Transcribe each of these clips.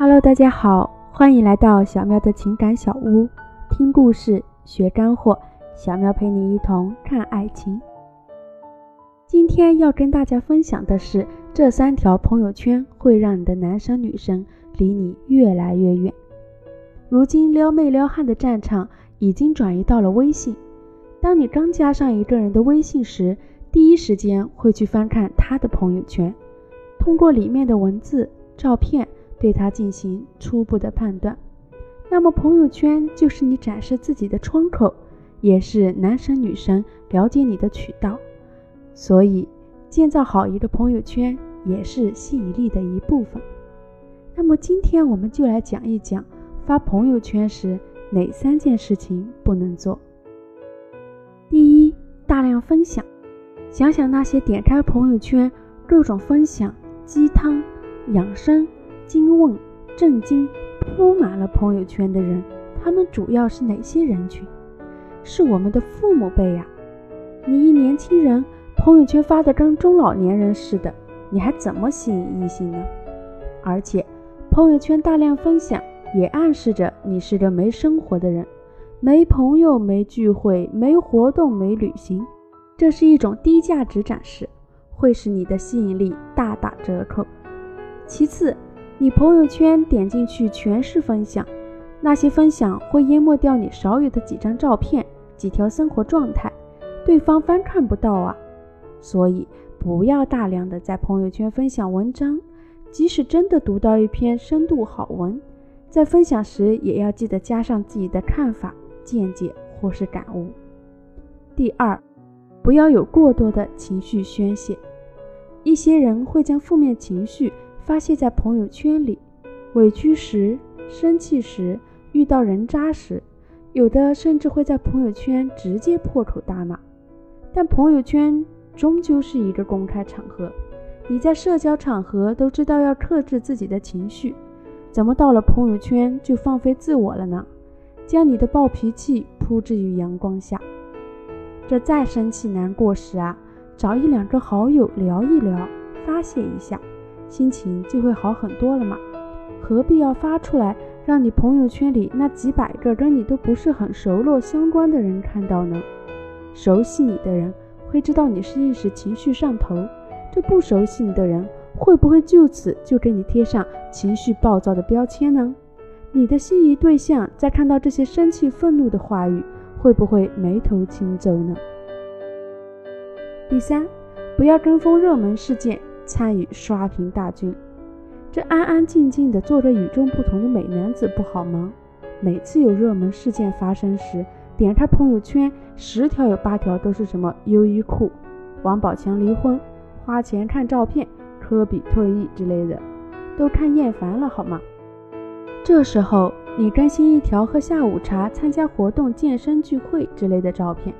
Hello，大家好，欢迎来到小喵的情感小屋，听故事学干货，小喵陪你一同看爱情。今天要跟大家分享的是，这三条朋友圈会让你的男生女生离你越来越远。如今撩妹撩汉的战场已经转移到了微信，当你刚加上一个人的微信时，第一时间会去翻看他的朋友圈，通过里面的文字、照片。对他进行初步的判断，那么朋友圈就是你展示自己的窗口，也是男生女生了解你的渠道。所以，建造好一个朋友圈也是吸引力的一部分。那么今天我们就来讲一讲发朋友圈时哪三件事情不能做。第一，大量分享。想想那些点开朋友圈各种分享鸡汤、养生。惊问、震惊，铺满了朋友圈的人，他们主要是哪些人群？是我们的父母辈呀。你一年轻人，朋友圈发的跟中老年人似的，你还怎么吸引异性呢？而且，朋友圈大量分享，也暗示着你是个没生活的人，没朋友、没聚会、没活动、没旅行，这是一种低价值展示，会使你的吸引力大打折扣。其次，你朋友圈点进去全是分享，那些分享会淹没掉你少有的几张照片、几条生活状态，对方翻看不到啊。所以不要大量的在朋友圈分享文章，即使真的读到一篇深度好文，在分享时也要记得加上自己的看法、见解或是感悟。第二，不要有过多的情绪宣泄，一些人会将负面情绪。发泄在朋友圈里，委屈时、生气时、遇到人渣时，有的甚至会在朋友圈直接破口大骂。但朋友圈终究是一个公开场合，你在社交场合都知道要克制自己的情绪，怎么到了朋友圈就放飞自我了呢？将你的暴脾气铺置于阳光下，这再生气难过时啊，找一两个好友聊一聊，发泄一下。心情就会好很多了嘛，何必要发出来让你朋友圈里那几百个跟你都不是很熟络相关的人看到呢？熟悉你的人会知道你是一时情绪上头，这不熟悉你的人会不会就此就给你贴上情绪暴躁的标签呢？你的心仪对象在看到这些生气愤怒的话语，会不会眉头轻皱呢？第三，不要跟风热门事件。参与刷屏大军，这安安静静的做着与众不同的美男子不好吗？每次有热门事件发生时，点开朋友圈，十条有八条都是什么优衣库、王宝强离婚、花钱看照片、科比退役之类的，都看厌烦了好吗？这时候你更新一条喝下午茶、参加活动、健身聚会之类的照片，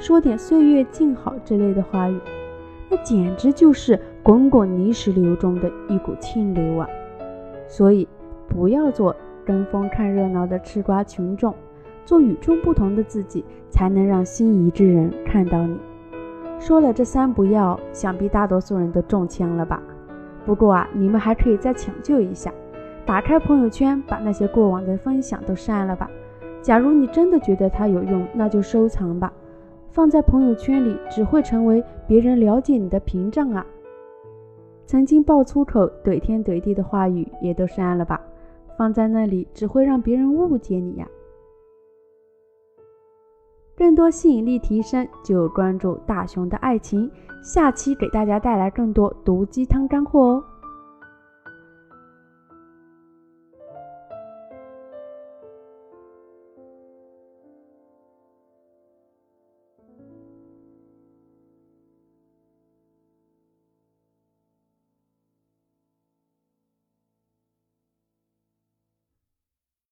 说点岁月静好之类的话语。那简直就是滚滚泥石流中的一股清流啊！所以不要做跟风看热闹的吃瓜群众，做与众不同的自己，才能让心仪之人看到你。说了这三不要，想必大多数人都中枪了吧？不过啊，你们还可以再抢救一下，打开朋友圈，把那些过往的分享都删了吧。假如你真的觉得它有用，那就收藏吧。放在朋友圈里只会成为别人了解你的屏障啊！曾经爆粗口、怼天怼地的话语也都删了吧，放在那里只会让别人误解你呀。更多吸引力提升，就关注大熊的爱情，下期给大家带来更多毒鸡汤干货哦。